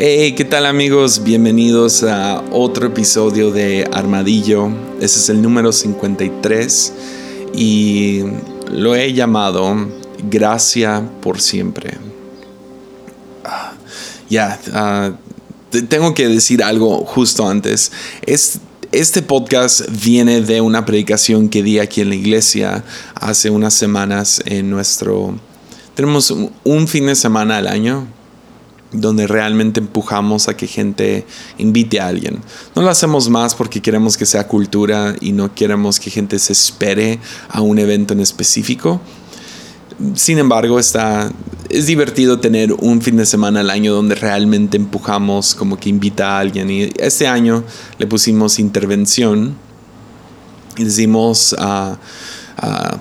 Hey, ¿qué tal amigos? Bienvenidos a otro episodio de Armadillo. Ese es el número 53 y lo he llamado Gracia por siempre. Ah, ya, ah, tengo que decir algo justo antes. este podcast viene de una predicación que di aquí en la iglesia hace unas semanas en nuestro... Tenemos un fin de semana al año, donde realmente empujamos a que gente invite a alguien. No lo hacemos más porque queremos que sea cultura y no queremos que gente se espere a un evento en específico. Sin embargo, está, es divertido tener un fin de semana al año donde realmente empujamos como que invita a alguien. Y este año le pusimos intervención a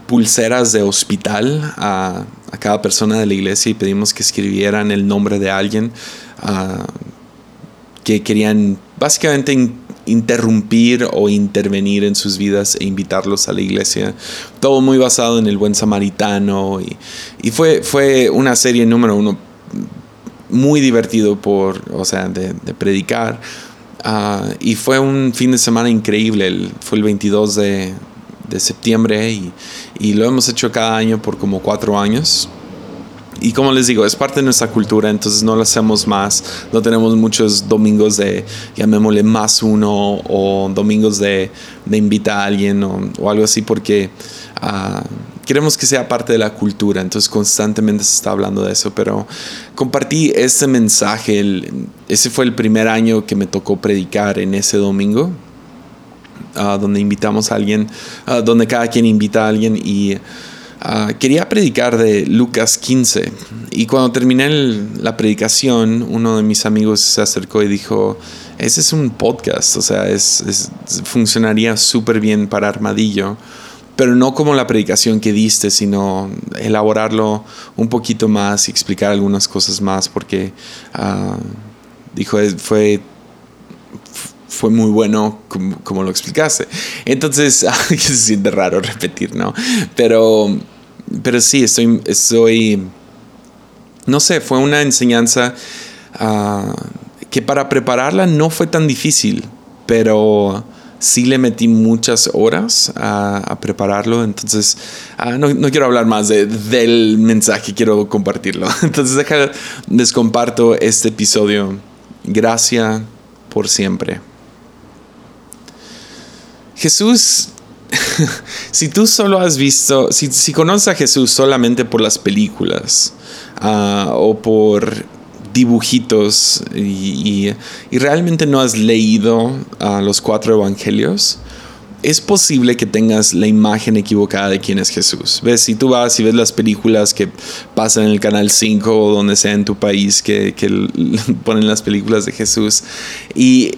pulseras de hospital a, cada persona de la iglesia y pedimos que escribieran el nombre de alguien que querían básicamente interrumpir o intervenir en sus vidas e invitarlos a la iglesia. Todo muy basado en el buen samaritano y, fue, fue una serie número uno muy divertido por, o sea, de, predicar. Ah, y fue un fin de semana increíble. fue el 22 de, de septiembre y, y, lo hemos hecho cada año por como cuatro años. Y como les digo, es parte de nuestra cultura, entonces no lo hacemos más. No tenemos muchos domingos de, llamémosle más uno, o domingos de, de invita a alguien o, o algo así, porque uh, queremos que sea parte de la cultura. Entonces constantemente se está hablando de eso. Pero compartí ese mensaje. Ese fue el primer año que me tocó predicar en ese domingo donde invitamos a alguien, donde cada quien invita a alguien y quería predicar de Lucas 15. Y cuando terminé la predicación, uno de mis amigos se acercó y dijo, ese es un podcast, o sea, es, funcionaría súper bien para Armadillo pero no como la predicación que diste, sino elaborarlo un poquito más y explicar algunas cosas más, porque dijo, fue fue muy bueno como, lo explicaste. Entonces, se siente raro repetir, ¿no? Pero, pero sí, estoy, estoy, no sé, fue una enseñanza ah, que para prepararla no fue tan difícil, pero sí le metí muchas horas a, prepararlo, entonces ah, no, quiero hablar más del mensaje, quiero compartirlo. Entonces deja, les comparto este episodio. Gracias por siempre. Jesús, si tú solo has visto, si, conoces a Jesús solamente por las películas ah, o por dibujitos y, realmente no has leído ah, los cuatro evangelios, es posible que tengas la imagen equivocada de quién es Jesús. Ves, si tú vas y ves las películas que pasan en el Canal 5 o donde sea en tu país que, ponen las películas de Jesús, y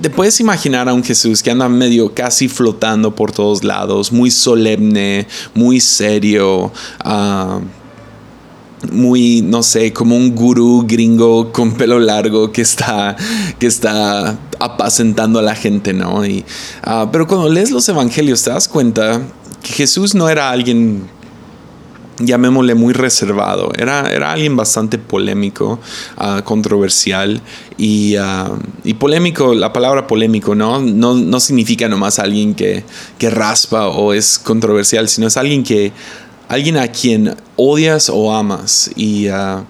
te puedes imaginar a un Jesús que anda medio casi flotando por todos lados, muy solemne, muy serio. Uh, muy, no sé, como un gurú gringo con pelo largo que está, que está apacentando a la gente, ¿no? Y, ah, pero cuando lees los evangelios te das cuenta que Jesús no era alguien, llamémosle muy reservado, era, era alguien bastante polémico, uh, controversial y, uh, y, polémico, la palabra polémico, ¿no? No, no significa nomás alguien que, que raspa o es controversial, sino es alguien que alguien a quien odias o amas. Y, ah,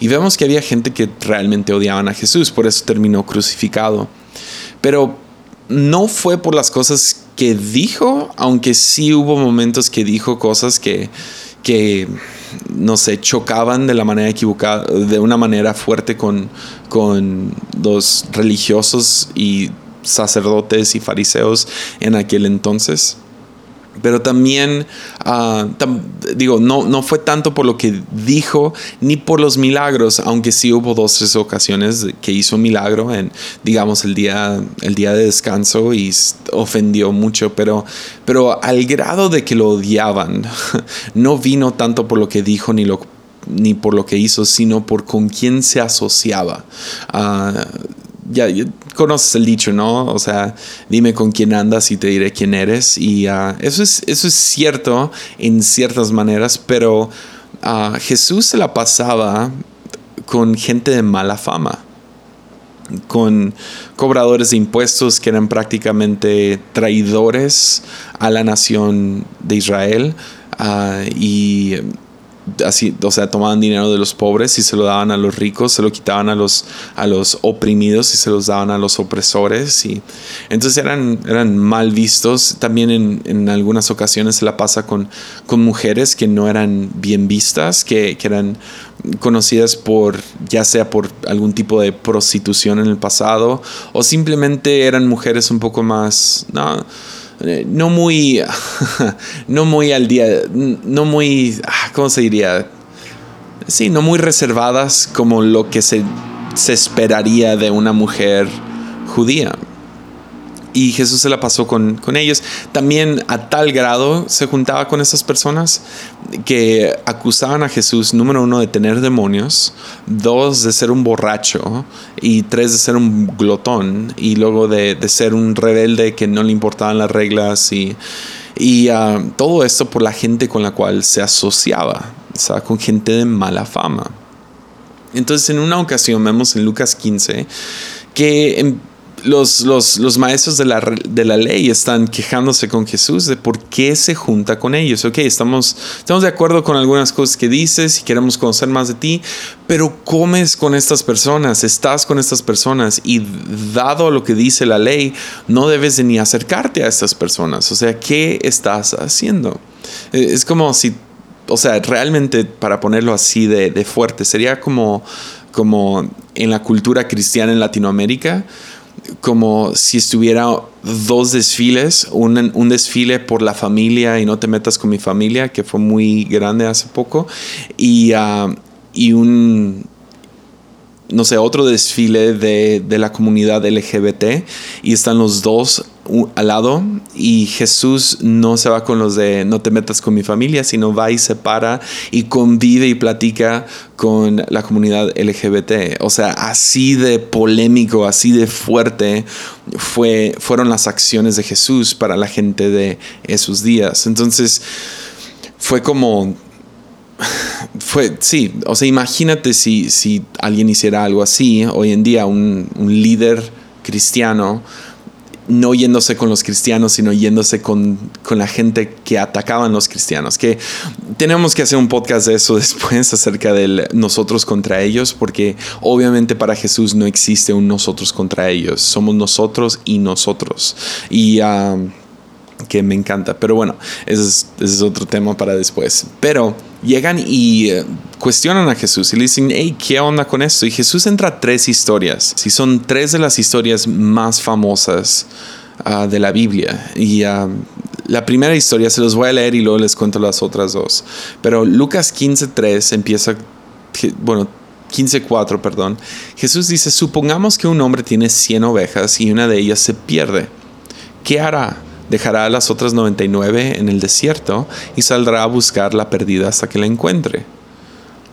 y vemos que había gente que realmente odiaban a Jesús, por eso terminó crucificado. Pero no fue por las cosas que dijo, aunque sí hubo momentos que dijo cosas que, que no sé, chocaban de la manera equivocada, de una manera fuerte con, con los religiosos y sacerdotes y fariseos en aquel entonces. Pero también, ah, digo, no, no fue tanto por lo que dijo ni por los milagros, aunque sí hubo dos tres ocasiones que hizo milagro en, digamos, el día, el día de descanso y ofendió mucho, pero, pero al grado de que lo odiaban, no vino tanto por lo que dijo ni lo ni por lo que hizo, sino por con quién se asociaba. Uh, ya, conoces el dicho, ¿no? O sea, dime con quién andas y te diré quién eres. Y ah, eso, es, eso es cierto en ciertas maneras, pero uh, Jesús se la pasaba con gente de mala fama. con cobradores de impuestos que eran prácticamente traidores a la nación de Israel ah, y así, o sea, tomaban dinero de los pobres y se lo daban a los ricos, se lo quitaban a los, a los oprimidos y se los daban a los opresores. Y entonces eran, eran mal vistos. También en, en algunas ocasiones se la pasa con, con mujeres que no eran bien vistas, que, que eran conocidas por ya sea por algún tipo de prostitución en el pasado o simplemente eran mujeres un poco más no, no muy, no muy al día, no muy, ah, ¿cómo se diría? Sí, no muy reservadas como lo que se, se esperaría de una mujer judía y Jesús se la pasó con, ellos. También a tal grado se juntaba con esas personas que acusaban a Jesús, número uno, de tener demonios, dos, de ser un borracho, y tres, de ser un glotón, y luego de, ser un rebelde que no le importaban las reglas, y, y ah, todo esto por la gente con la cual se asociaba, o sea, con gente de mala fama. Entonces, en una ocasión vemos en Lucas 15 que los, los, maestros de la, de la, ley están quejándose con Jesús de por qué se junta con ellos. Ok, estamos, estamos de acuerdo con algunas cosas que dices y queremos conocer más de ti, pero comes con estas personas, estás con estas personas y dado lo que dice la ley, no debes de ni acercarte a estas personas. O sea, ¿qué estás haciendo? Eh, es como si, o sea, realmente para ponerlo así de, de fuerte, sería como, como en la cultura cristiana en Latinoamérica como si estuviera dos desfiles, un, desfile por la familia y no te metas con mi familia, que fue muy grande hace poco, y, ah, y un, no sé, otro desfile de, de, la comunidad LGBT y están los dos al lado y Jesús no se va con los de no te metas con mi familia, sino va y se para y convive y platica con la comunidad LGBT. O sea, así de polémico, así de fuerte fue, fueron las acciones de Jesús para la gente de esos días. Entonces, fue como fue, sí, o sea, imagínate si, si alguien hiciera algo así, hoy en día un, un líder cristiano, no yéndose con los cristianos, sino yéndose con, con, la gente que atacaban los cristianos. Que tenemos que hacer un podcast de eso después acerca de nosotros contra ellos, porque obviamente para Jesús no existe un nosotros contra ellos. Somos nosotros y nosotros. Y ah, que me encanta. Pero bueno, ese es, otro tema para después. Pero llegan y eh, cuestionan a Jesús y le dicen, hey, ¿qué onda con esto? Y Jesús entra a tres historias. Si son tres de las historias más famosas ah, de la Biblia. Y ah, la primera historia se los voy a leer y luego les cuento las otras dos. Pero Lucas 15.3 empieza, bueno, 15.4, perdón. Jesús dice, supongamos que un hombre tiene 100 ovejas y una de ellas se pierde. ¿Qué hará? Dejará a las otras 99 en el desierto y saldrá a buscar la perdida hasta que la encuentre.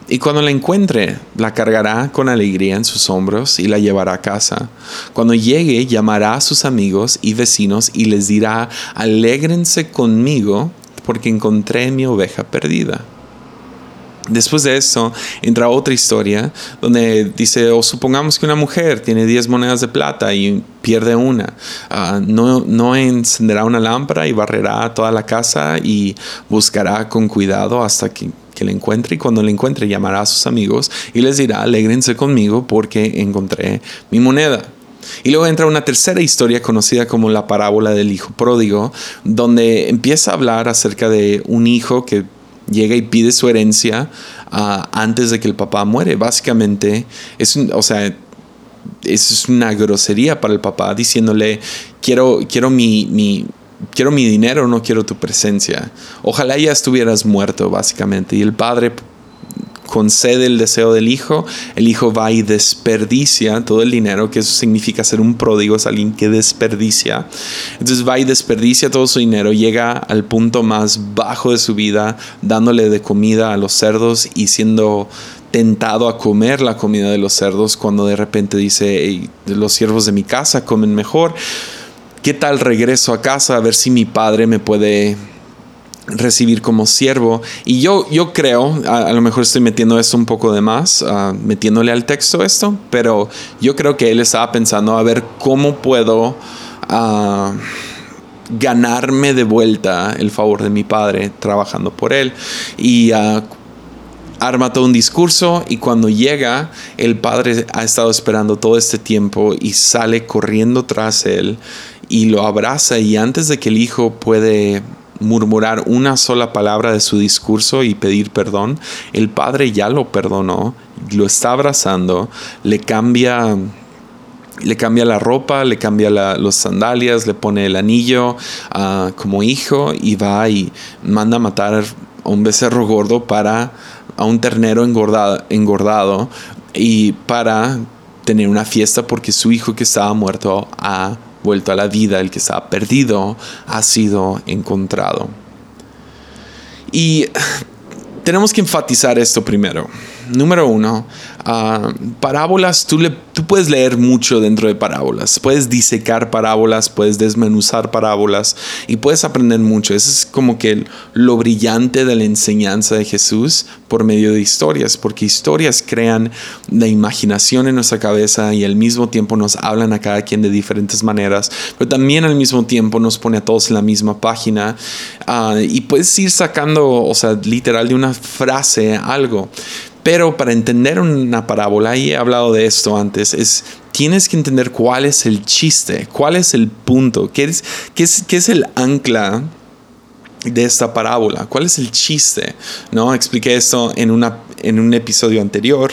Y cuando la encuentre, la cargará con alegría en sus hombros y la llevará a casa. Cuando llegue, llamará a sus amigos y vecinos y les dirá, alégrense conmigo porque encontré mi oveja perdida. Después de eso, entra otra historia donde dice, o supongamos que una mujer tiene 10 monedas de plata y pierde una. Ah, no, no encenderá una lámpara y barrerá toda la casa y buscará con cuidado hasta que, que la encuentre y cuando la encuentre llamará a sus amigos y les dirá, alégrense conmigo porque encontré mi moneda. Y luego entra una tercera historia conocida como la parábola del hijo pródigo, donde empieza a hablar acerca de un hijo que llega y pide su herencia ah, antes de que el papá muere. Básicamente, es, o sea, es una grosería para el papá diciéndole, quiero, quiero mi, quiero mi dinero, no quiero tu presencia. Ojalá ya estuvieras muerto, básicamente. Y el padre concede el deseo del hijo, el hijo va y desperdicia todo el dinero, que eso significa ser un pródigo, es alguien que desperdicia. Entonces va y desperdicia todo su dinero, llega al punto más bajo de su vida, dándole de comida a los cerdos y siendo tentado a comer la comida de los cerdos cuando de repente dice, los siervos de mi casa comen mejor. ¿Qué tal regreso a casa a ver si mi padre me puede recibir como siervo. Y yo, yo creo, a, lo mejor estoy metiendo esto un poco de más, uh, metiéndole al texto esto, pero yo creo que él estaba pensando a ver cómo puedo uh, ganarme de vuelta el favor de mi padre trabajando por él. Y uh, arma todo un discurso y cuando llega, el padre ha estado esperando todo este tiempo y sale corriendo tras él y lo abraza y antes de que el hijo puede murmurar una sola palabra de su discurso y pedir perdón, el padre ya lo perdonó, lo está abrazando, le cambia le cambia la ropa, le cambia los sandalias, le pone el anillo uh, como hijo y va y manda a matar a un becerro gordo para a un ternero engordado, engordado y para tener una fiesta porque su hijo que estaba muerto ha vuelto a la vida, el que estaba perdido, ha sido encontrado. Y tenemos que enfatizar esto primero. Número uno, Ah, parábolas, tú, le, tú puedes leer mucho dentro de parábolas, puedes disecar parábolas, puedes desmenuzar parábolas y puedes aprender mucho. Eso es como que lo brillante de la enseñanza de Jesús por medio de historias, porque historias crean la imaginación en nuestra cabeza y al mismo tiempo nos hablan a cada quien de diferentes maneras, pero también al mismo tiempo nos pone a todos en la misma página ah, y puedes ir sacando, o sea, literal de una frase algo. Pero para entender una parábola, y he hablado de esto antes, es tienes que entender cuál es el chiste, cuál es el punto, qué es, qué es, qué es el ancla de esta parábola, cuál es el chiste. ¿no? Expliqué esto en, una, en un episodio anterior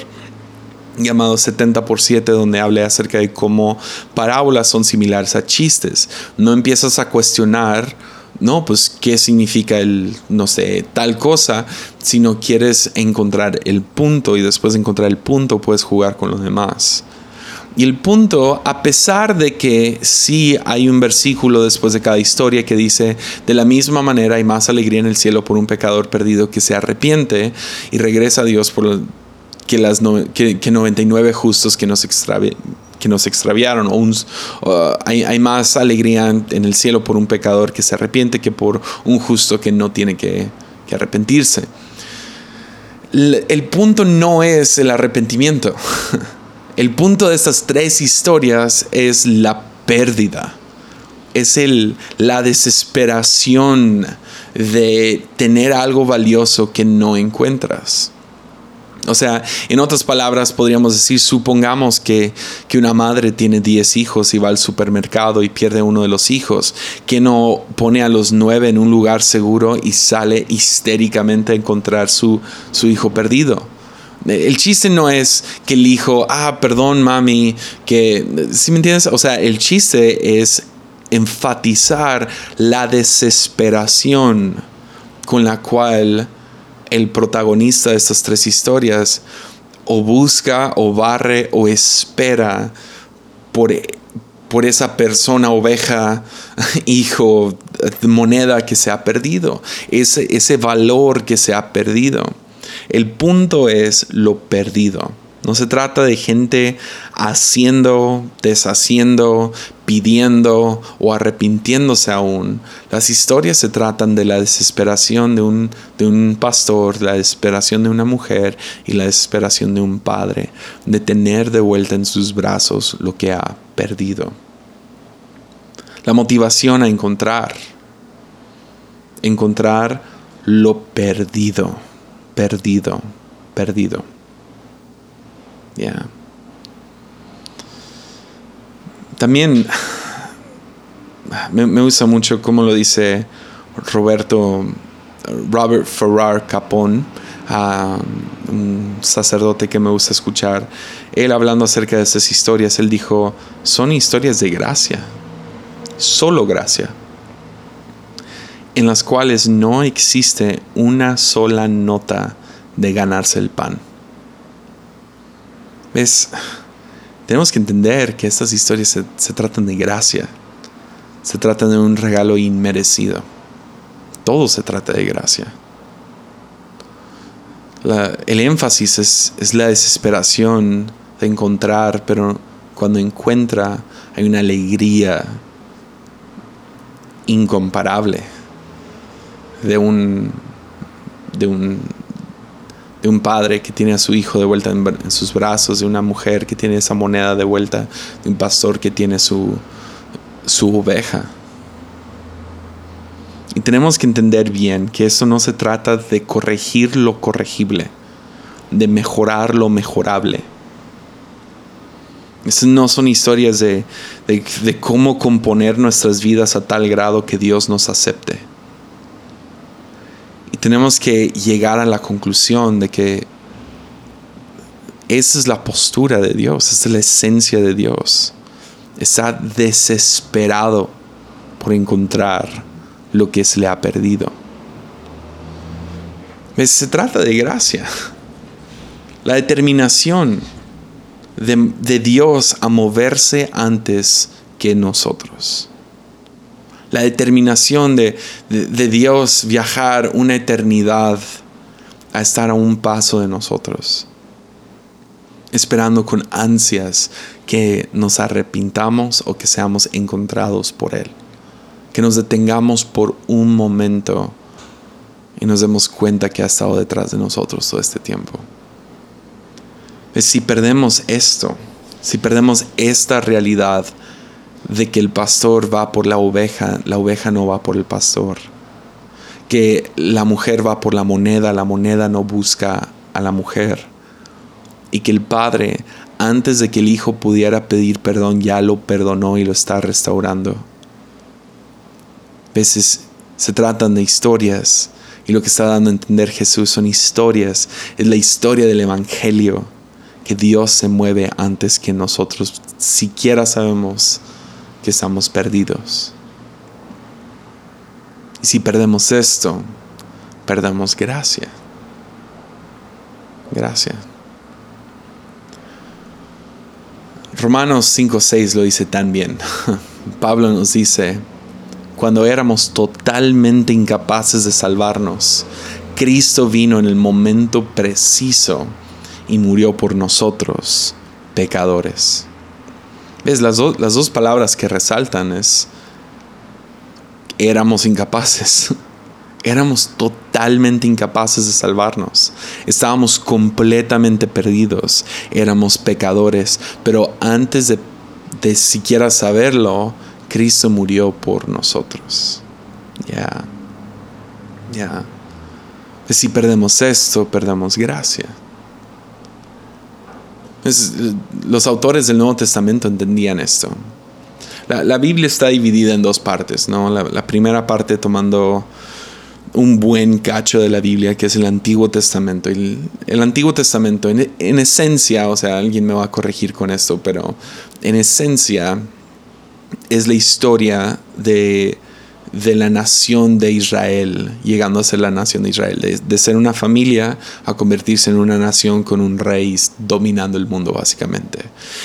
llamado 70 por 7 donde hablé acerca de cómo parábolas son similares a chistes. No empiezas a cuestionar no, pues qué significa el, no sé, tal cosa, si no quieres encontrar el punto y después de encontrar el punto puedes jugar con los demás. Y el punto, a pesar de que sí hay un versículo después de cada historia que dice, de la misma manera hay más alegría en el cielo por un pecador perdido que se arrepiente y regresa a Dios por que, las que, 99 justos que nos, extravi que nos extraviaron, o, hay, más alegría en el cielo por un pecador que se arrepiente que por un justo que no tiene que, arrepentirse. el punto no es el arrepentimiento. El punto de estas tres historias es la pérdida. Es el, la desesperación de tener algo valioso que no encuentras. O sea, en otras palabras, podríamos decir, supongamos que, una madre tiene 10 hijos y va al supermercado y pierde uno de los hijos, que no pone a los nueve en un lugar seguro y sale histéricamente a encontrar su, su hijo perdido. El chiste no es que el hijo, ah, perdón, mami, que, ¿sí me entiendes? O sea, el chiste es enfatizar la desesperación con la cual el protagonista de estas tres historias o busca o barre o espera por, por esa persona, oveja, hijo, moneda que se ha perdido, ese, ese valor que se ha perdido. El punto es lo perdido. No se trata de gente haciendo, deshaciendo, pidiendo o arrepintiéndose aún. Las historias se tratan de la desesperación de un, de un pastor, la desesperación de una mujer y la desesperación de un padre, de tener de vuelta en sus brazos lo que ha perdido. La motivación a encontrar, encontrar lo perdido, perdido, perdido. También me, gusta mucho cómo lo dice Roberto, Robert Ferrar Capón, un sacerdote que me gusta escuchar. Él hablando acerca de esas historias, él dijo, son historias de gracia, solo gracia, en las cuales no existe una sola nota de ganarse el pan tenemos que entender que estas historias se, tratan de gracia, se tratan de un regalo inmerecido. Todo se trata de gracia. el énfasis es, es la desesperación de encontrar, pero cuando encuentra hay una alegría incomparable. de un, de un, un padre que tiene a su hijo de vuelta en, sus brazos, de una mujer que tiene esa moneda de vuelta, de un pastor que tiene su, su oveja. Y tenemos que entender bien que eso no se trata de corregir lo corregible, de mejorar lo mejorable. Esas no son historias de, de, cómo componer nuestras vidas a tal grado que Dios nos acepte. Tenemos que llegar a la conclusión de que esa es la postura de Dios, esa es la esencia de Dios. Está desesperado por encontrar lo que se le ha perdido. Se trata de gracia. La determinación de, Dios a moverse antes que nosotros. La determinación de, de Dios viajar una eternidad a estar a un paso de nosotros. Esperando con ansias que nos arrepintamos o que seamos encontrados por Él que nos detengamos por un momento y nos demos cuenta que ha estado detrás de nosotros todo este tiempo. Si perdemos esto, si perdemos esta realidad de que el pastor va por la oveja, la oveja no va por el pastor, que la mujer va por la moneda, la moneda no busca a la mujer, y que el padre, antes de que el hijo pudiera pedir perdón, ya lo perdonó y lo está restaurando. Veces se tratan de historias y lo que está dando a entender Jesús son historias. Es la historia del Evangelio, que Dios se mueve antes que nosotros siquiera sabemos que estamos perdidos. Y si perdemos esto, perdemos gracia. Gracia. Romanos 5.6 lo dice tan bien. Pablo nos dice, cuando éramos totalmente incapaces de salvarnos, Cristo vino en el momento preciso y murió por nosotros, pecadores. ¿Ves? Las, las dos palabras que resaltan es, éramos incapaces. Éramos totalmente incapaces de salvarnos. Estábamos completamente perdidos. Éramos pecadores. Pero antes de, de siquiera saberlo, Cristo murió por nosotros. Ya. Ya. Si perdemos esto, perdemos gracia. Los autores del Nuevo Testamento entendían esto. La, Biblia está dividida en dos partes, ¿no? La, primera parte tomando un buen cacho de la Biblia, que es el Antiguo Testamento. El, Antiguo Testamento, en, en, esencia, o sea, alguien me va a corregir con esto, pero en esencia es la historia de, la nación de Israel, llegando a ser la nación de Israel, de, ser una familia a convertirse en una nación con un rey dominando el mundo básicamente.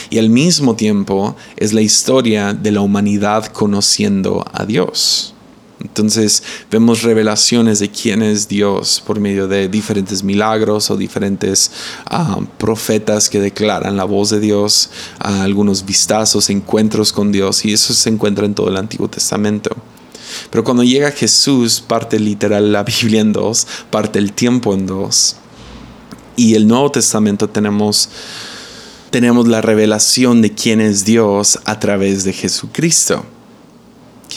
Y al mismo tiempo es la historia de la humanidad conociendo a Dios. Entonces vemos revelaciones de quién es Dios por medio de diferentes milagros o diferentes ah, profetas que declaran la voz de Dios, algunos vistazos, encuentros con Dios y eso se encuentra en todo el Antiguo Testamento. Pero cuando llega Jesús, parte literal la Biblia en dos, parte el tiempo en dos. Y el Nuevo Testamento tenemos tenemos la revelación de quién es Dios a través de Jesucristo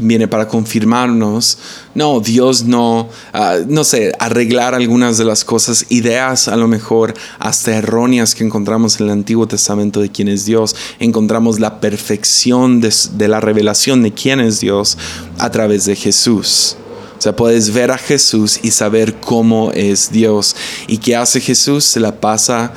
viene para confirmarnos, no, Dios no, ah, no sé, arreglar algunas de las cosas, ideas a lo mejor hasta erróneas que encontramos en el Antiguo Testamento de quién es Dios, encontramos la perfección de, de la revelación de quién es Dios a través de Jesús. O sea, puedes ver a Jesús y saber cómo es Dios. ¿Y qué hace Jesús? Se la pasa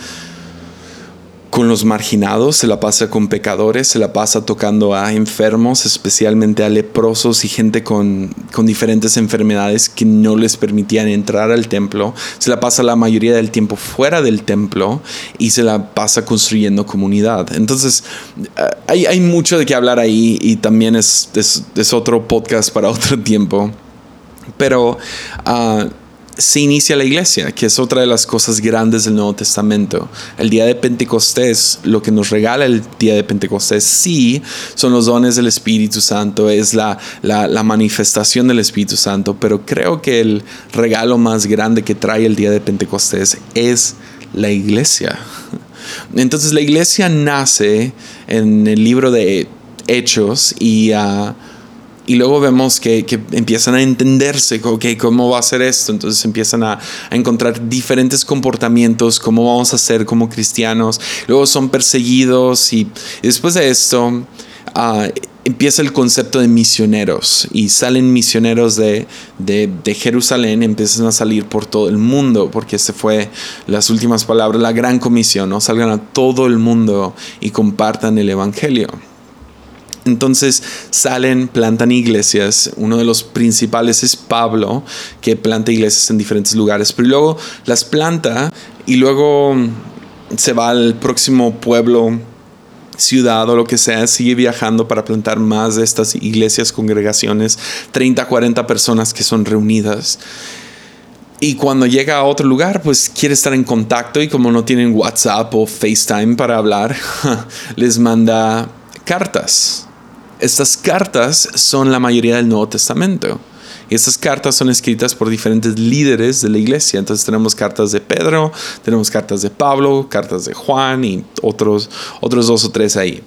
con los marginados, se la pasa con pecadores, se la pasa tocando a enfermos, especialmente a leprosos y gente con, diferentes enfermedades que no les permitían entrar al templo. Se la pasa la mayoría del tiempo fuera del templo y se la pasa construyendo comunidad. Entonces, eh, hay, mucho de qué hablar ahí y también es, es, otro podcast para otro tiempo. Pero... Ah, se inicia la iglesia, que es otra de las cosas grandes del Nuevo Testamento. El día de Pentecostés, lo que nos regala el día de Pentecostés, sí, son los dones del Espíritu Santo, es la, la, manifestación del Espíritu Santo, pero creo que el regalo más grande que trae el día de Pentecostés es la iglesia. Entonces la iglesia nace en el libro de Hechos y... Uh, y luego vemos que, empiezan a entenderse, ¿cómo va a ser esto? Entonces empiezan a, encontrar diferentes comportamientos, cómo vamos a ser como cristianos. Luego son perseguidos y, después de esto ah, empieza el concepto de misioneros y salen misioneros de, de, Jerusalén, empiezan a salir por todo el mundo, porque ese fue las últimas palabras, la gran comisión, ¿no? Salgan a todo el mundo y compartan el Evangelio. Entonces salen, plantan iglesias. Uno de los principales es Pablo, que planta iglesias en diferentes lugares, pero luego las planta y luego se va al próximo pueblo, ciudad o lo que sea, sigue viajando para plantar más de estas iglesias, congregaciones, 30, 40 personas que son reunidas. Y cuando llega a otro lugar, pues quiere estar en contacto y como no tienen WhatsApp o FaceTime para hablar, les manda cartas estas cartas son la mayoría del Nuevo Testamento. Y estas cartas son escritas por diferentes líderes de la iglesia. Entonces tenemos cartas de Pedro, tenemos cartas de Pablo, cartas de Juan y otros, otros dos o tres ahí.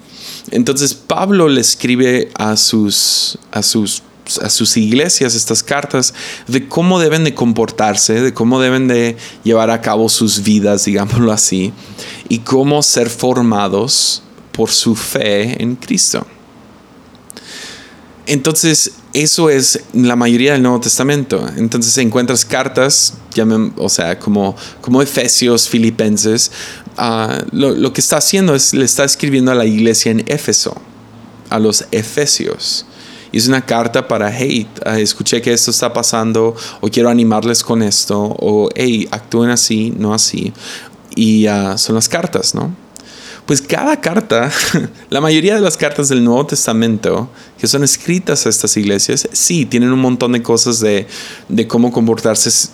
Entonces Pablo le escribe a sus, a sus a sus iglesias estas cartas de cómo deben de comportarse, de cómo deben de llevar a cabo sus vidas, digámoslo así, y cómo ser formados por su fe en Cristo. Entonces, eso es la mayoría del Nuevo Testamento. Entonces encuentras cartas, o sea, como, como Efesios, Filipenses. Ah, lo, que está haciendo es, le está escribiendo a la iglesia en Éfeso, a los Efesios. Y es una carta para, hey, ah, escuché que esto está pasando, o quiero animarles con esto, o hey, actúen así, no así. Y ah, son las cartas, ¿no? Pues cada carta, la mayoría de las cartas del Nuevo Testamento que son escritas a estas iglesias, sí, tienen un montón de cosas de, cómo comportarse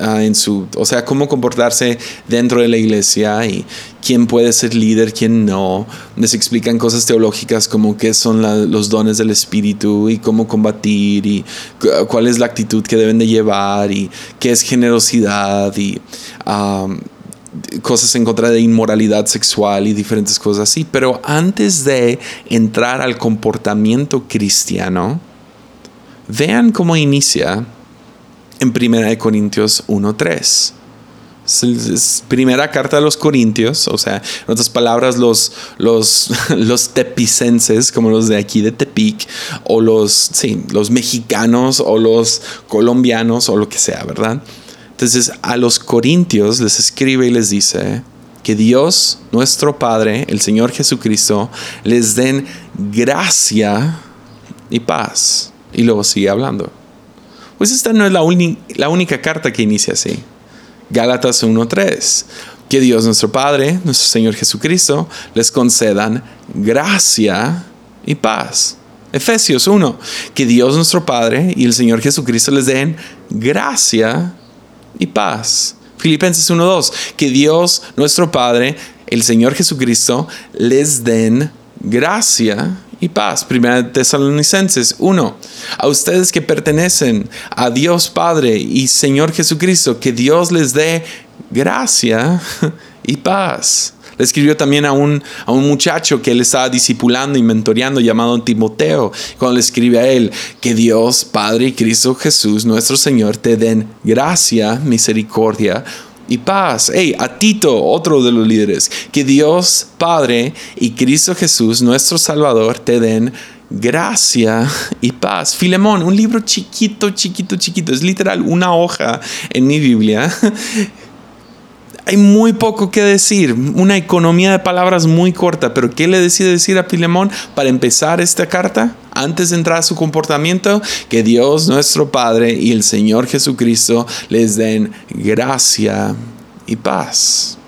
ah, en su, o sea, cómo comportarse dentro de la iglesia y quién puede ser líder, quién no. Les explican cosas teológicas como qué son los dones del Espíritu y cómo combatir y cuál es la actitud que deben de llevar y qué es generosidad y cosas en contra de inmoralidad sexual y diferentes cosas así. Pero antes de entrar al comportamiento cristiano, vean cómo inicia en 1 Corintios 1.3. Es primera carta de los Corintios, o sea, en otras palabras, los, los, los tepicenses, como los de aquí de Tepic, o los, sí, los mexicanos, o los colombianos, o lo que sea, ¿verdad? Entonces a los corintios les escribe y les dice que Dios, nuestro Padre, el Señor Jesucristo, les den gracia y paz. Y luego sigue hablando. Pues esta no es la, única carta que inicia así. Gálatas 1.3. Que Dios nuestro Padre, nuestro Señor Jesucristo, les concedan gracia y paz. Efesios 1. Que Dios nuestro Padre y el Señor Jesucristo les den gracia y paz. Filipenses 1.2, que Dios nuestro Padre, el Señor Jesucristo, les den gracia y paz. Primera Tesalonicenses 1. A ustedes que pertenecen a Dios Padre y Señor Jesucristo, que Dios les dé gracia y paz. Le escribió también a un, a un muchacho que él estaba discipulando y mentoreando llamado Timoteo. Cuando le escribe a él, que Dios, Padre y Cristo Jesús, nuestro Señor, te den gracia, misericordia y paz. Hey, a Tito, otro de los líderes, que Dios, Padre y Cristo Jesús, nuestro Salvador, te den gracia y paz. Filemón, un libro chiquito, chiquito, chiquito, es literal una hoja en mi Biblia hay muy poco que decir, una economía de palabras muy corta, pero ¿qué le decide decir a Filemón para empezar esta carta? Antes de entrar a su comportamiento, que Dios nuestro Padre y el Señor Jesucristo les den gracia y paz.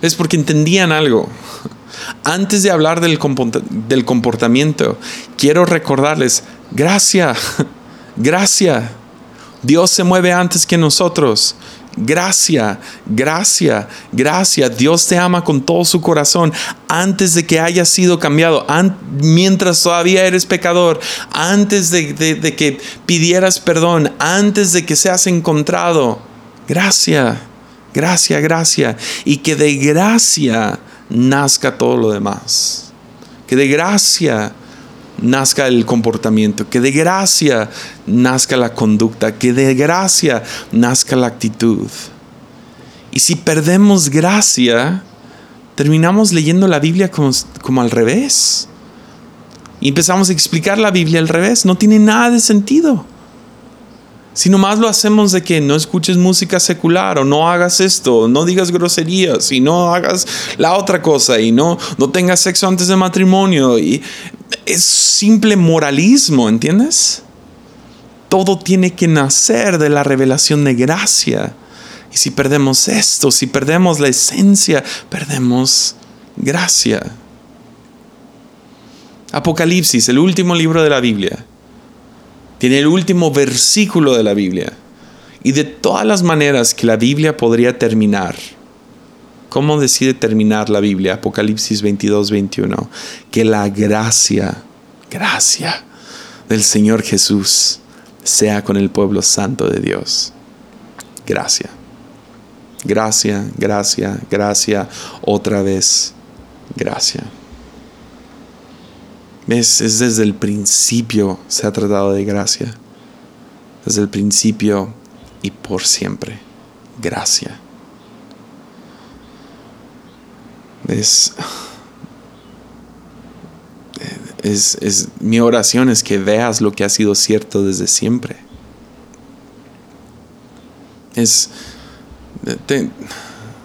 Es porque entendían algo. Antes de hablar del comportamiento, quiero recordarles, gracia, gracia Dios se mueve antes que nosotros. Gracia, gracia, gracia. Dios te ama con todo su corazón antes de que hayas sido cambiado, mientras todavía eres pecador, antes de, que pidieras perdón, antes de que seas encontrado. Gracia, gracia, gracia. Y que de gracia nazca todo lo demás. Que de gracia nazca el comportamiento, que de gracia nazca la conducta, que de gracia nazca la actitud. Y si perdemos gracia, terminamos leyendo la Biblia como, como, al revés. Y empezamos a explicar la Biblia al revés. No tiene nada de sentido. Si nomás lo hacemos de que no escuches música secular o no hagas esto, no digas groserías y no hagas la otra cosa y no, no tengas sexo antes de matrimonio y es simple moralismo, ¿entiendes? Todo tiene que nacer de la revelación de gracia. Y si perdemos esto, si perdemos la esencia, perdemos gracia. Apocalipsis, el último libro de la Biblia, tiene el último versículo de la Biblia. Y de todas las maneras que la Biblia podría terminar, ¿Cómo decide terminar la Biblia? Apocalipsis 22, 21. Que la gracia, gracia del Señor Jesús sea con el pueblo santo de Dios. Gracia. Gracia, gracia, gracia, otra vez, gracia. Es desde el principio se ha tratado de gracia. Desde el principio y por siempre. Gracia. es, es, mi oración es que veas lo que ha sido cierto desde siempre. Es,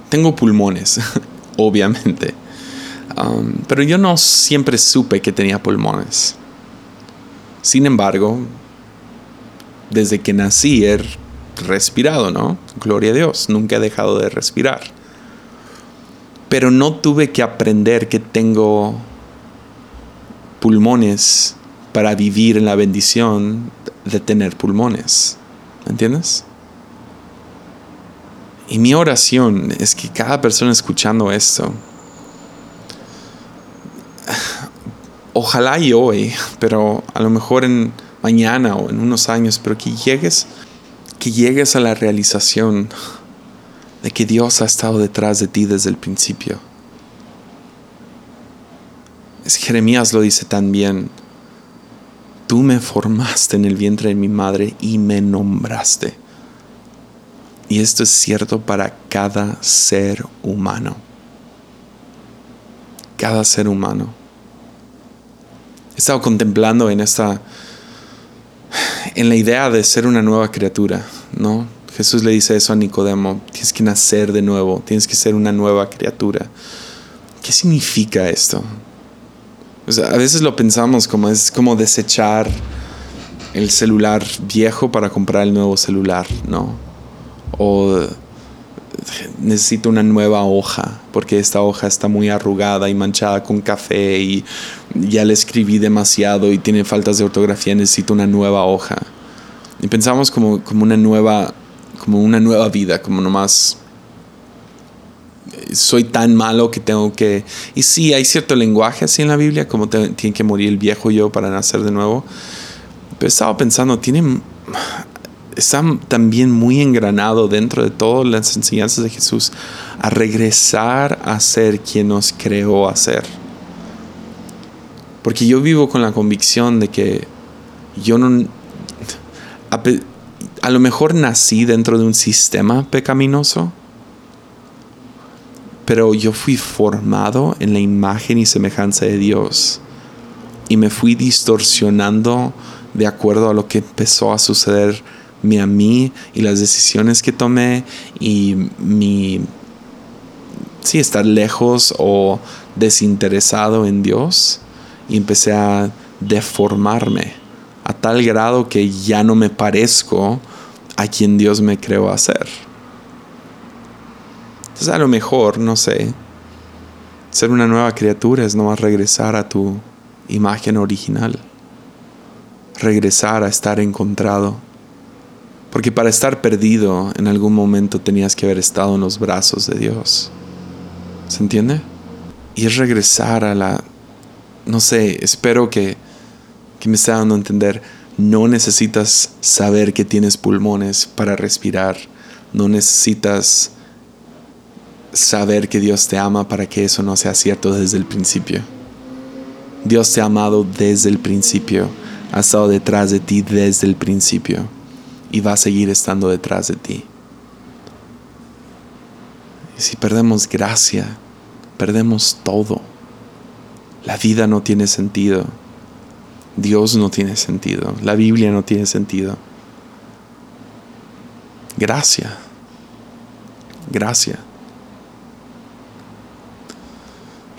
tengo pulmones, obviamente, um, pero yo no siempre supe que tenía pulmones. Sin embargo, desde que nací he respirado, ¿no? Gloria a Dios, nunca he dejado de respirar pero no tuve que aprender que tengo pulmones para vivir en la bendición de tener pulmones. ¿Entiendes? Y mi oración es que cada persona escuchando esto, ojalá y hoy, pero a lo mejor en mañana o en unos años, pero que llegues, que llegues a la realización de que Dios ha estado detrás de ti desde el principio. Es, Jeremías lo dice también. Tú me formaste en el vientre de mi madre y me nombraste. Y esto es cierto para cada ser humano. Cada ser humano. He estado contemplando en esta en la idea de ser una nueva criatura, ¿no? Jesús le dice eso a Nicodemo, tienes que nacer de nuevo, tienes que ser una nueva criatura. ¿Qué significa esto? a veces lo pensamos como es como desechar el celular viejo para comprar el nuevo celular, ¿no? O necesito una nueva hoja porque esta hoja está muy arrugada y manchada con café y ya le escribí demasiado y tiene faltas de ortografía, necesito una nueva hoja. Y pensamos como, como una nueva como una nueva vida, como nomás soy tan malo que tengo que... Y sí, hay cierto lenguaje así en la Biblia, como tiene que morir el viejo yo para nacer de nuevo. Pero estaba pensando, tiene... Está también muy engranado dentro de todas las enseñanzas de Jesús a regresar a ser quien nos creó a ser. Porque yo vivo con la convicción de que yo no a lo mejor nací dentro de un sistema pecaminoso, pero yo fui formado en la imagen y semejanza de Dios y me fui distorsionando de acuerdo a lo que empezó a sucederme a mí y las decisiones que tomé y mi sí estar lejos o desinteresado en Dios y empecé a deformarme a tal grado que ya no me parezco a quien Dios me creó a ser. Entonces a lo mejor, no sé, ser una nueva criatura es nomás regresar a tu imagen original, regresar a estar encontrado Porque para estar perdido en algún momento tenías que haber estado en los brazos de Dios. ¿Se entiende? Y es regresar a la... No sé, espero que, que me esté dando a entender. No necesitas saber que tienes pulmones para respirar. No necesitas saber que Dios te ama para que eso no sea cierto desde el principio. Dios te ha amado desde el principio, ha estado detrás de ti desde el principio y va a seguir estando detrás de ti. Y si perdemos gracia, perdemos todo. La vida no tiene sentido. Dios no tiene sentido. La Biblia no tiene sentido. Gracia. Gracia.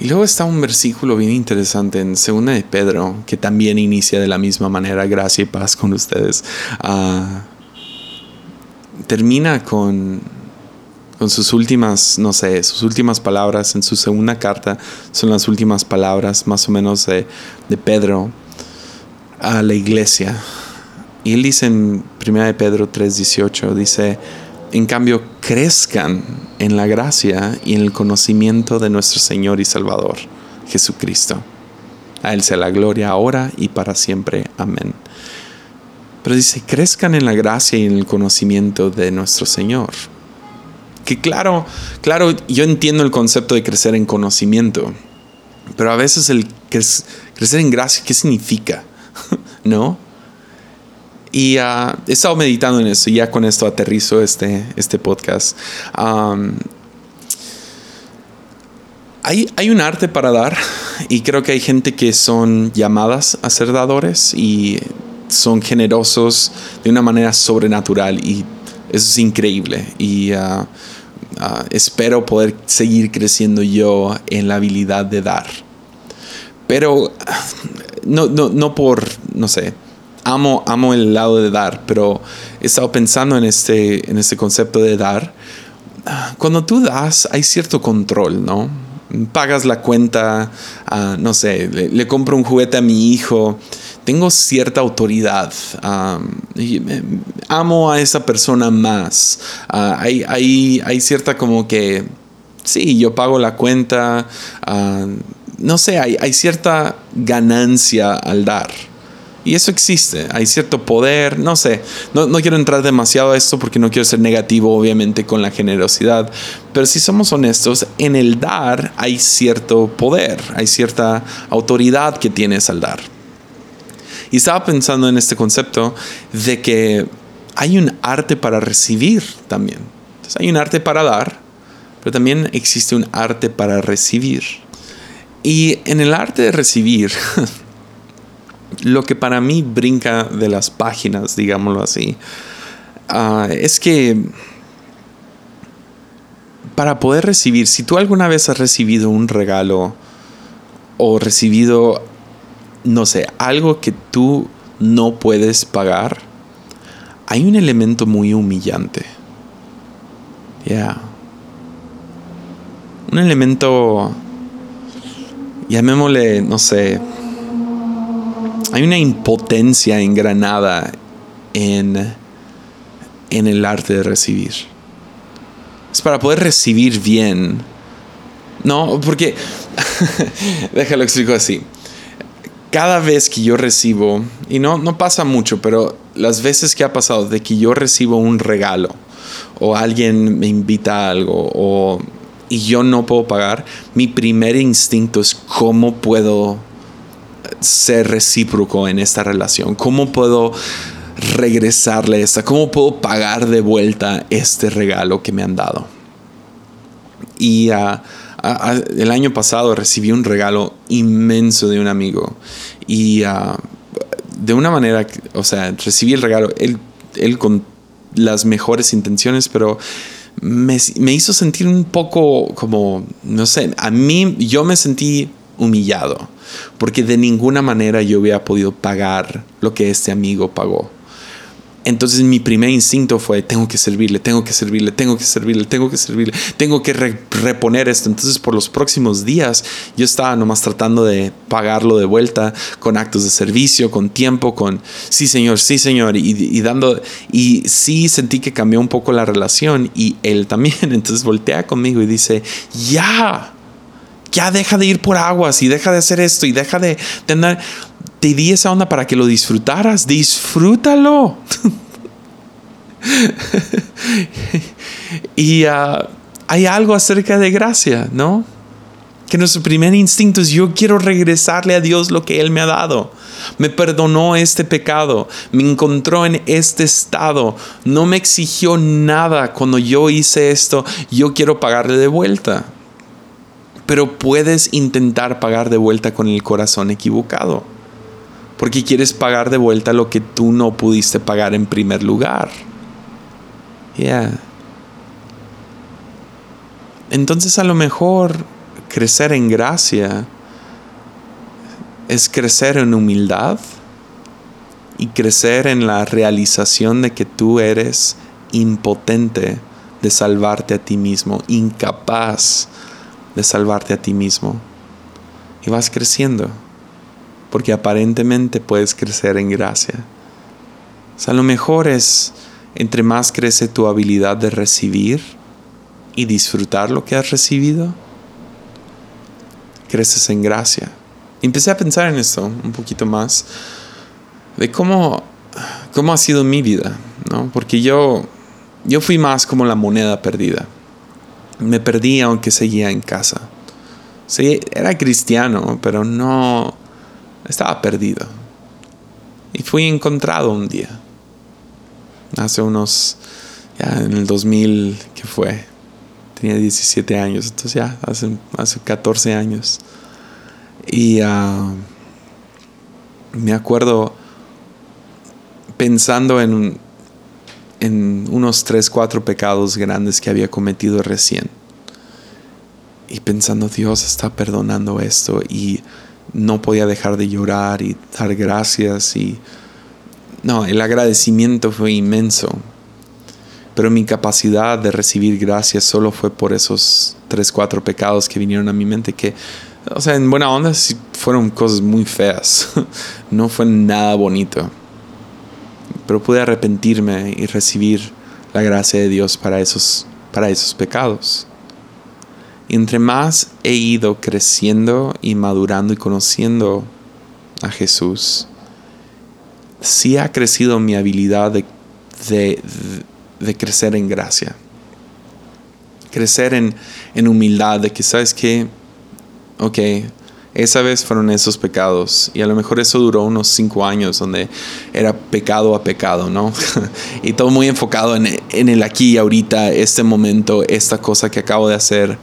Y luego está un versículo bien interesante en Segunda de Pedro, que también inicia de la misma manera, gracia y paz con ustedes. Ah, termina con, sus últimas, no sé, sus últimas palabras en su segunda carta, son las últimas palabras más o menos de, Pedro a la iglesia. Y él dice en 1 de Pedro 3:18, dice, en cambio, crezcan en la gracia y en el conocimiento de nuestro Señor y Salvador, Jesucristo. A Él sea la gloria ahora y para siempre. Amén. Pero dice, crezcan en la gracia y en el conocimiento de nuestro Señor. Que claro, claro, yo entiendo el concepto de crecer en conocimiento, pero a veces el crecer en gracia, ¿qué significa? ¿No? Y uh, he estado meditando en eso y ya con esto aterrizo este, este podcast. hay, hay un arte para dar y creo que hay gente que son llamadas a ser dadores y son generosos de una manera sobrenatural y eso es increíble y uh, uh, espero poder seguir creciendo yo en la habilidad de dar. Pero no, no, no por, no sé, amo, amo el lado de dar, pero he estado pensando en este, en este concepto de dar. Cuando tú das, hay cierto control, ¿no? Pagas la cuenta, ah, no sé, le, compro un juguete a mi hijo, tengo cierta autoridad, amo a esa persona más, ah, hay, hay, hay, cierta como que, sí, yo pago la cuenta, no sé, hay, hay cierta ganancia al dar. Y eso existe, hay cierto poder, no sé, no, quiero entrar demasiado a esto porque no quiero ser negativo obviamente con la generosidad, pero si somos honestos, en el dar hay cierto poder, hay cierta autoridad que tienes al dar. Y estaba pensando en este concepto de que hay un arte para recibir también. Entonces hay un arte para dar, pero también existe un arte para recibir. Y en el arte de recibir, lo que para mí brinca de las páginas, digámoslo así, ah, es que para poder recibir, si tú alguna vez has recibido un regalo o recibido, no sé, algo que tú no puedes pagar, hay un elemento muy humillante. Ya. Un elemento, llamémosle, no sé, hay una impotencia engranada en, en el arte de recibir. Es para poder recibir bien. No, porque, déjalo explico así. Cada vez que yo recibo, y no, no pasa mucho, pero las veces que ha pasado de que yo recibo un regalo, o alguien me invita a algo, o, y yo no puedo pagar, mi primer instinto es cómo puedo ser recíproco en esta relación? ¿Cómo puedo regresarle esta? ¿Cómo puedo pagar de vuelta este regalo que me han dado? Y ah, ah, ah, el año pasado recibí un regalo inmenso de un amigo. Y de una manera, o sea, recibí el regalo, él, él con las mejores intenciones, pero me, me, hizo sentir un poco como, no sé, a mí yo me sentí humillado porque de ninguna manera yo hubiera podido pagar lo que este amigo pagó. Entonces mi primer instinto fue, tengo que servirle, tengo que servirle, tengo que servirle, tengo que servirle, tengo que reponer esto. Entonces por los próximos días yo estaba nomás tratando de pagarlo de vuelta con actos de servicio, con tiempo, con, sí señor, sí señor, y, y dando, y sí sentí que cambió un poco la relación y él también. Entonces voltea conmigo y dice, ya, ya deja de ir por aguas y deja de hacer esto y deja de, andar te di esa onda para que lo disfrutaras. Disfrútalo. y ah, hay algo acerca de gracia, ¿no? Que nuestro primer instinto es yo quiero regresarle a Dios lo que Él me ha dado. Me perdonó este pecado, me encontró en este estado, no me exigió nada cuando yo hice esto, yo quiero pagarle de vuelta. Pero puedes intentar pagar de vuelta con el corazón equivocado porque quieres pagar de vuelta lo que tú no pudiste pagar en primer lugar. Yeah. Entonces a lo mejor crecer en gracia es crecer en humildad y crecer en la realización de que tú eres impotente de salvarte a ti mismo, incapaz de salvarte a ti mismo. Y vas creciendo porque aparentemente puedes crecer en gracia. O sea, lo mejor es, entre más crece tu habilidad de recibir y disfrutar lo que has recibido, creces en gracia. empecé a pensar en esto un poquito más, de cómo, cómo ha sido mi vida, ¿no? Porque yo, yo fui más como la moneda perdida. Me perdí aunque seguía en casa. Sí, era cristiano, pero no, estaba perdido. Y fui encontrado un día. Hace unos, ya en el 2000, ¿qué fue? Tenía 17 años, entonces ya, hace, hace 14 años. Y ah, me acuerdo pensando en, en unos 3, 4 pecados grandes que había cometido recién. Y pensando, Dios está perdonando esto. Y no podía dejar de llorar y dar gracias y no, el agradecimiento fue inmenso. Pero mi capacidad de recibir gracias solo fue por esos tres, cuatro pecados que vinieron a mi mente que, o sea, en buena onda fueron cosas muy feas. no fue nada bonito. Pero pude arrepentirme y recibir la gracia de Dios para esos, para esos pecados entre más he ido creciendo y madurando y conociendo a Jesús, sí ha crecido mi habilidad de, de, crecer en gracia. Crecer en, en, humildad, de que sabes que, ok, esa vez fueron esos pecados y a lo mejor eso duró unos cinco años donde era pecado a pecado, ¿no? y todo muy enfocado en, en el aquí y ahorita, este momento, esta cosa que acabo de hacer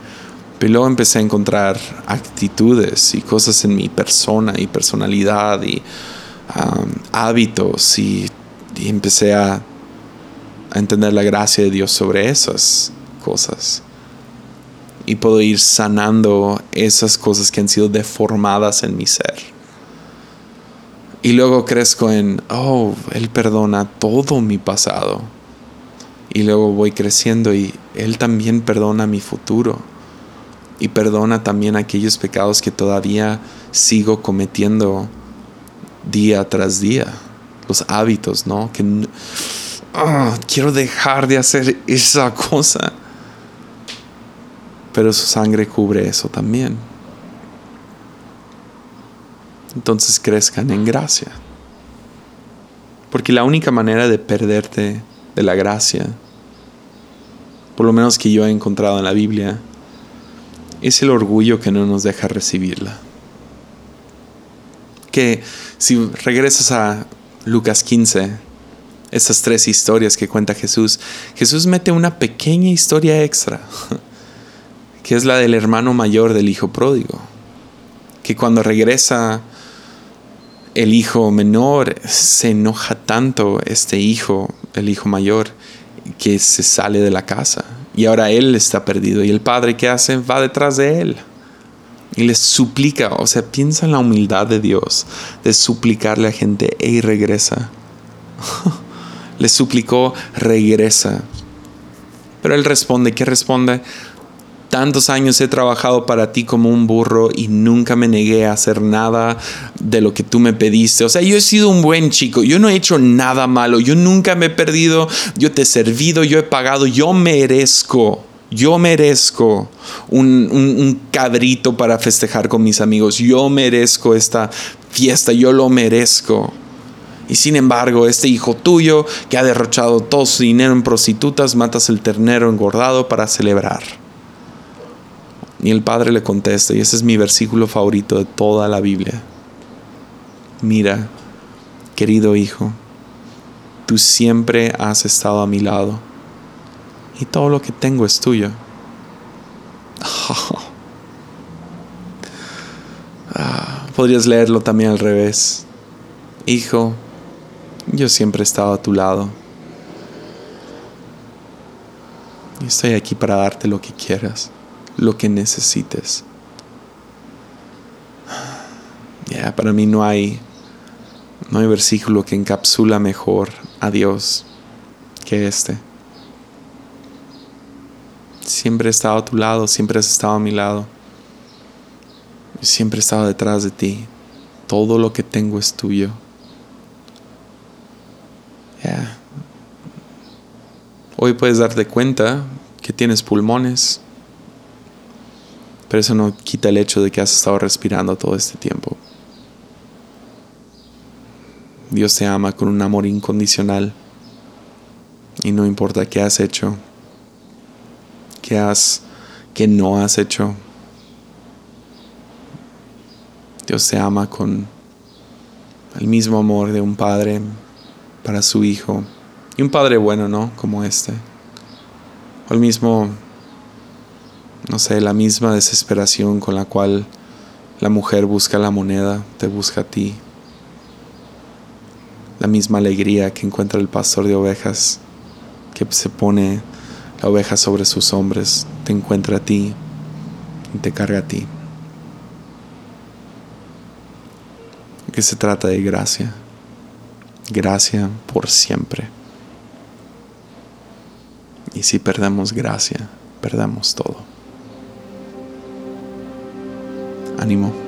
y luego empecé a encontrar actitudes y cosas en mi persona y personalidad y um, hábitos y, empecé a, a entender la gracia de Dios sobre esas cosas. Y puedo ir sanando esas cosas que han sido deformadas en mi ser. Y luego crezco en, oh, Él perdona todo mi pasado. Y luego voy creciendo y Él también perdona mi futuro y perdona también aquellos pecados que todavía sigo cometiendo día tras día. Los hábitos, ¿no? Que ah, quiero dejar de hacer esa cosa. Pero su sangre cubre eso también. Entonces crezcan en gracia. Porque la única manera de perderte de la gracia, por lo menos que yo he encontrado en la Biblia, es el orgullo que no nos deja recibirla. Que si regresas a Lucas 15, estas tres historias que cuenta Jesús, Jesús mete una pequeña historia extra, que es la del hermano mayor del hijo pródigo, que cuando regresa el hijo menor, se enoja tanto este hijo, el hijo mayor, que se sale de la casa y ahora él está perdido. Y el padre que hace va detrás de él. Y le suplica, o sea, piensa en la humildad de Dios, de suplicarle a gente, y regresa. le suplicó, regresa. Pero él responde, ¿qué responde? Tantos años he trabajado para ti como un burro y nunca me negué a hacer nada de lo que tú me pediste. O sea, yo he sido un buen chico, yo no he hecho nada malo, yo nunca me he perdido, yo te he servido, yo he pagado, yo merezco, yo merezco un, un cabrito para festejar con mis amigos, yo merezco esta fiesta, yo lo merezco. Y sin embargo, este hijo tuyo que ha derrochado todo su dinero en prostitutas, matas el ternero engordado para celebrar. Y el padre le contesta, y ese es mi versículo favorito de toda la Biblia. Mira, querido hijo, tú siempre has estado a mi lado, y todo lo que tengo es tuyo. Ah, podrías leerlo también al revés. Hijo, yo siempre he estado a tu lado. Y estoy aquí para darte lo que quieras lo que necesites. Ya, para mí no hay, no hay versículo que encapsula mejor a Dios que este. Siempre he estado a tu lado, siempre has estado a mi lado. Siempre he estado detrás de ti. Todo lo que tengo es tuyo. Hoy puedes darte cuenta que tienes pulmones, pero eso no quita el hecho de que has estado respirando todo este tiempo. Dios te ama con un amor incondicional. Y no importa qué has hecho, qué has, qué no has hecho. Dios te ama con el mismo amor de un padre para su hijo. Y un padre bueno, ¿no? Como este. O el mismo no sé, la misma desesperación con la cual la mujer busca la moneda, te busca a ti. La misma alegría que encuentra el pastor de ovejas, que se pone la oveja sobre sus hombres, te encuentra a ti y te carga a ti. Que se trata de gracia, gracia por siempre. Y si perdemos gracia, perdemos todo. Ánimo.